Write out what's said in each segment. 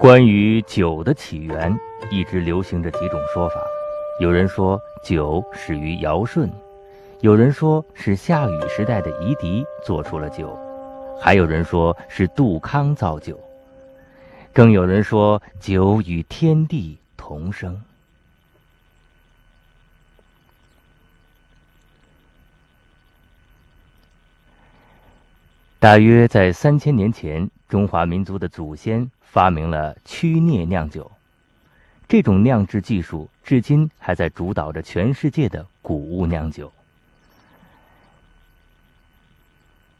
关于酒的起源，一直流行着几种说法。有人说酒始于尧舜，有人说是夏禹时代的夷狄做出了酒，还有人说是杜康造酒，更有人说酒与天地同生。大约在三千年前，中华民族的祖先发明了曲涅酿酒。这种酿制技术至今还在主导着全世界的谷物酿酒。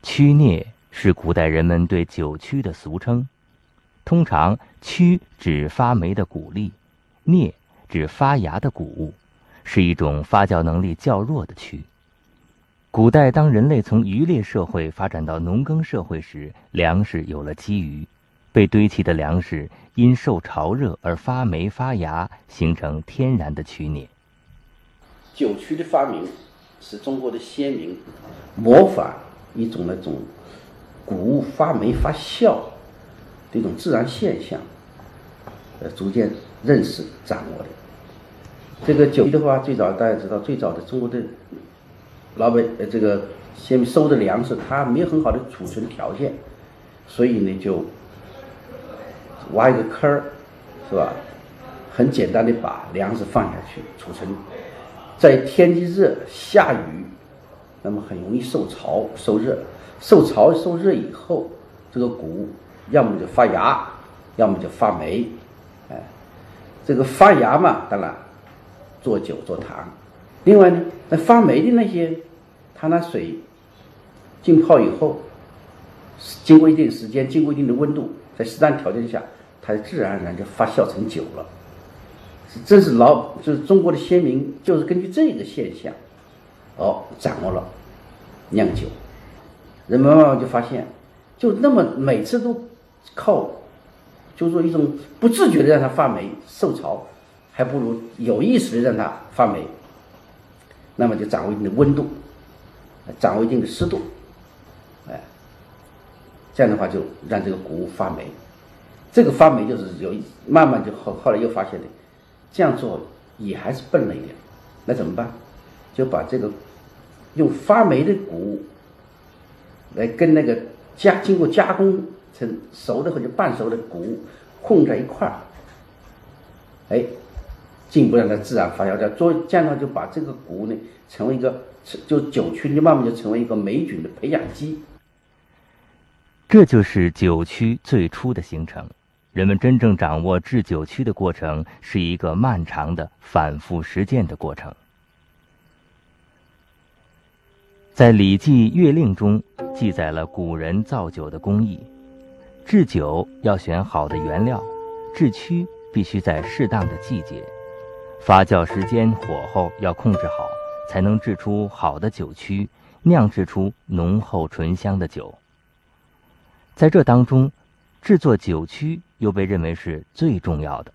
曲涅是古代人们对酒曲的俗称，通常曲指发霉的谷粒，涅指发芽的谷物，是一种发酵能力较弱的曲。古代，当人类从渔猎社会发展到农耕社会时，粮食有了积余，被堆砌的粮食因受潮热而发霉发芽，形成天然的曲涅。酒曲的发明是中国的先民模仿一种那种谷物发霉发酵的一种自然现象，呃，逐渐认识掌握的。这个酒的话，最早大家知道，最早的中国的。老百呃，这个先收的粮食，它没有很好的储存条件，所以呢，就挖一个坑儿，是吧？很简单的把粮食放下去储存。在天气热、下雨，那么很容易受潮、受热。受潮、受热以后，这个谷要么就发芽，要么就发霉。哎，这个发芽嘛，当然做酒做糖。另外呢，那发霉的那些，它那水浸泡以后，经过一定时间，经过一定的温度，在适当条件下，它自然而然就发酵成酒了。这是老，就是中国的先民，就是根据这个现象，哦，掌握了酿酒。人们慢慢就发现，就那么每次都靠，就是说一种不自觉的让它发霉受潮，还不如有意识的让它发霉。那么就掌握一定的温度，掌握一定的湿度，哎，这样的话就让这个谷物发霉。这个发霉就是有慢慢就后后来又发现的，这样做也还是笨了一点。那怎么办？就把这个用发霉的谷物来跟那个加经过加工成熟的或者半熟的谷物混在一块儿，哎。进一步让它自然发酵，掉，做这样的话就把这个谷物呢成为一个就酒曲，就慢慢就成为一个霉菌的培养基。这就是酒曲最初的形成。人们真正掌握制酒曲的过程，是一个漫长的反复实践的过程。在《礼记乐令》中记载了古人造酒的工艺：制酒要选好的原料，制曲必须在适当的季节。发酵时间、火候要控制好，才能制出好的酒曲，酿制出浓厚醇香的酒。在这当中，制作酒曲又被认为是最重要的。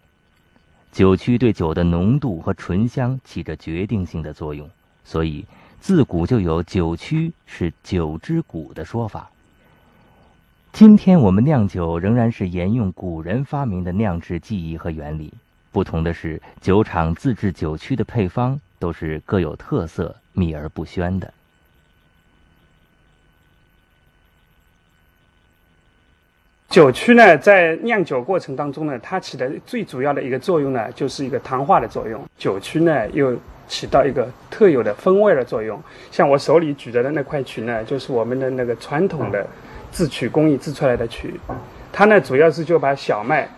酒曲对酒的浓度和醇香起着决定性的作用，所以自古就有“酒曲是酒之古”的说法。今天我们酿酒仍然是沿用古人发明的酿制技艺和原理。不同的是，酒厂自制酒曲的配方都是各有特色、秘而不宣的。酒曲呢，在酿酒过程当中呢，它起的最主要的一个作用呢，就是一个糖化的作用。酒曲呢，又起到一个特有的风味的作用。像我手里举着的那块曲呢，就是我们的那个传统的制曲工艺制出来的曲，它呢，主要是就把小麦。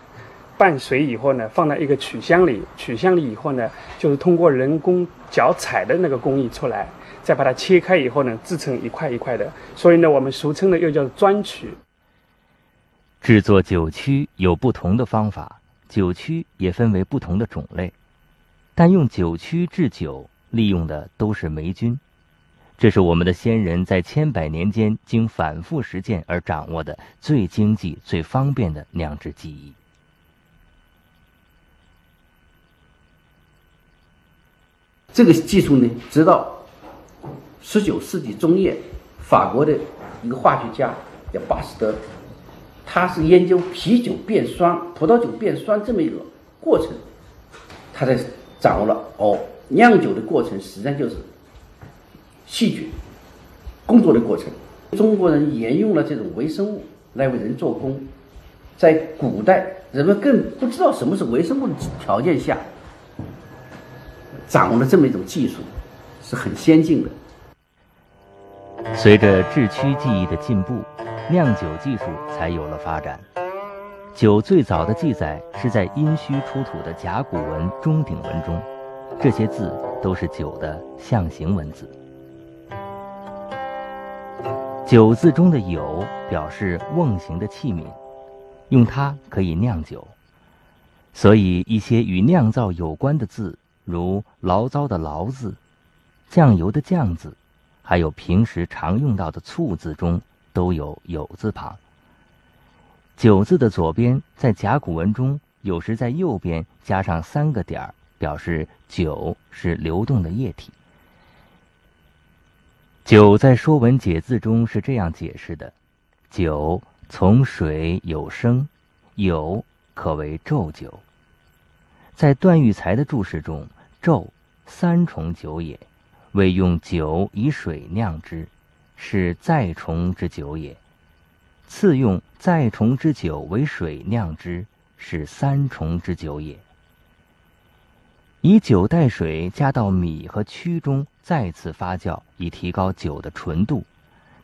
拌水以后呢，放到一个曲箱里，曲箱里以后呢，就是通过人工脚踩的那个工艺出来，再把它切开以后呢，制成一块一块的，所以呢，我们俗称的又叫砖曲。制作酒曲有不同的方法，酒曲也分为不同的种类，但用酒曲制酒，利用的都是霉菌，这是我们的先人在千百年间经反复实践而掌握的最经济、最方便的酿制技艺。这个技术呢，直到十九世纪中叶，法国的一个化学家叫巴斯德，他是研究啤酒变酸、葡萄酒变酸这么一个过程，他才掌握了哦，酿酒的过程实际上就是细菌工作的过程。中国人沿用了这种微生物来为人做工，在古代人们更不知道什么是微生物的条件下，掌握了这么一种技术，是很先进的。随着制曲技艺的进步，酿酒技术才有了发展。酒最早的记载是在殷墟出土的甲骨文钟鼎文中，这些字都是酒的象形文字。酒字中的酉表示瓮形的器皿，用它可以酿酒，所以一些与酿造有关的字，如醪糟的醪字、酱油的酱字。还有平时常用到的“醋”字中都有“酉”字旁。酒字的左边在甲骨文中有时在右边加上三个点儿，表示酒是流动的液体。酒在《说文解字》中是这样解释的：“酒从水有生，酉可为酎酒。”在段玉裁的注释中，“酎”三重酒也。为用酒以水酿之，是再重之酒也；次用再重之酒为水酿之，是三重之酒也。以酒代水加到米和曲中，再次发酵，以提高酒的纯度。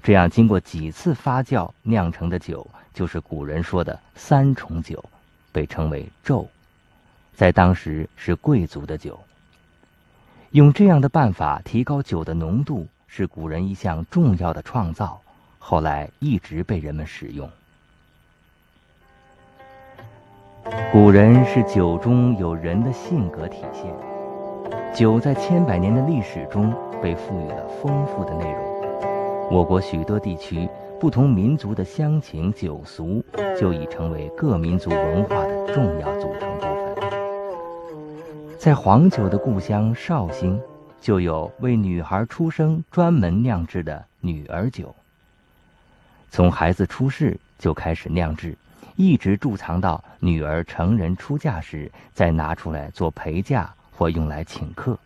这样经过几次发酵酿成的酒，就是古人说的三重酒，被称为酎，在当时是贵族的酒。用这样的办法提高酒的浓度，是古人一项重要的创造，后来一直被人们使用。古人是酒中有人的性格体现，酒在千百年的历史中被赋予了丰富的内容。我国许多地区不同民族的乡情酒俗，就已成为各民族文化的重要组成部分。在黄酒的故乡绍兴，就有为女孩出生专门酿制的女儿酒。从孩子出世就开始酿制，一直贮藏到女儿成人出嫁时，再拿出来做陪嫁或用来请客。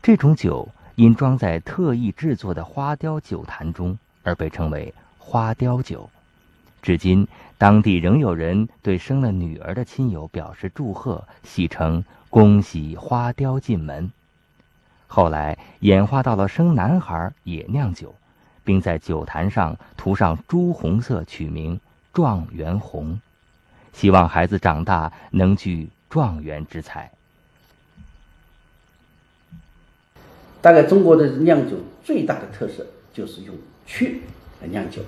这种酒因装在特意制作的花雕酒坛中，而被称为花雕酒。至今，当地仍有人对生了女儿的亲友表示祝贺，戏称。恭喜花雕进门，后来演化到了生男孩也酿酒，并在酒坛上涂上朱红色，取名状元红，希望孩子长大能具状元之才。大概中国的酿酒最大的特色就是用曲来酿酒，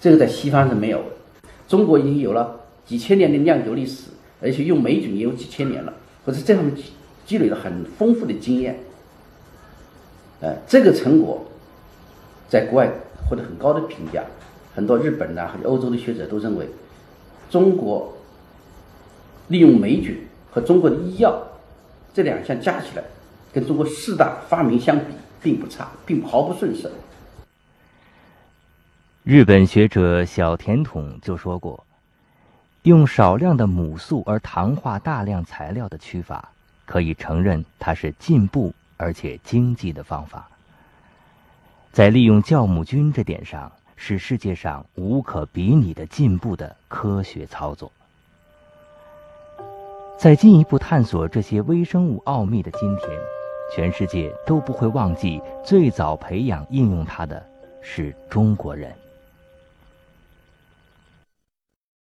这个在西方是没有的。中国已经有了几千年的酿酒历史，而且用霉菌也有几千年了。或者这样积积累了很丰富的经验，呃，这个成果在国外获得很高的评价。很多日本的和欧洲的学者都认为，中国利用霉菌和中国的医药这两项加起来，跟中国四大发明相比，并不差，并毫不逊色。日本学者小田统就说过。用少量的母素而糖化大量材料的曲法，可以承认它是进步而且经济的方法。在利用酵母菌这点上，是世界上无可比拟的进步的科学操作。在进一步探索这些微生物奥秘的今天，全世界都不会忘记最早培养应用它的是中国人。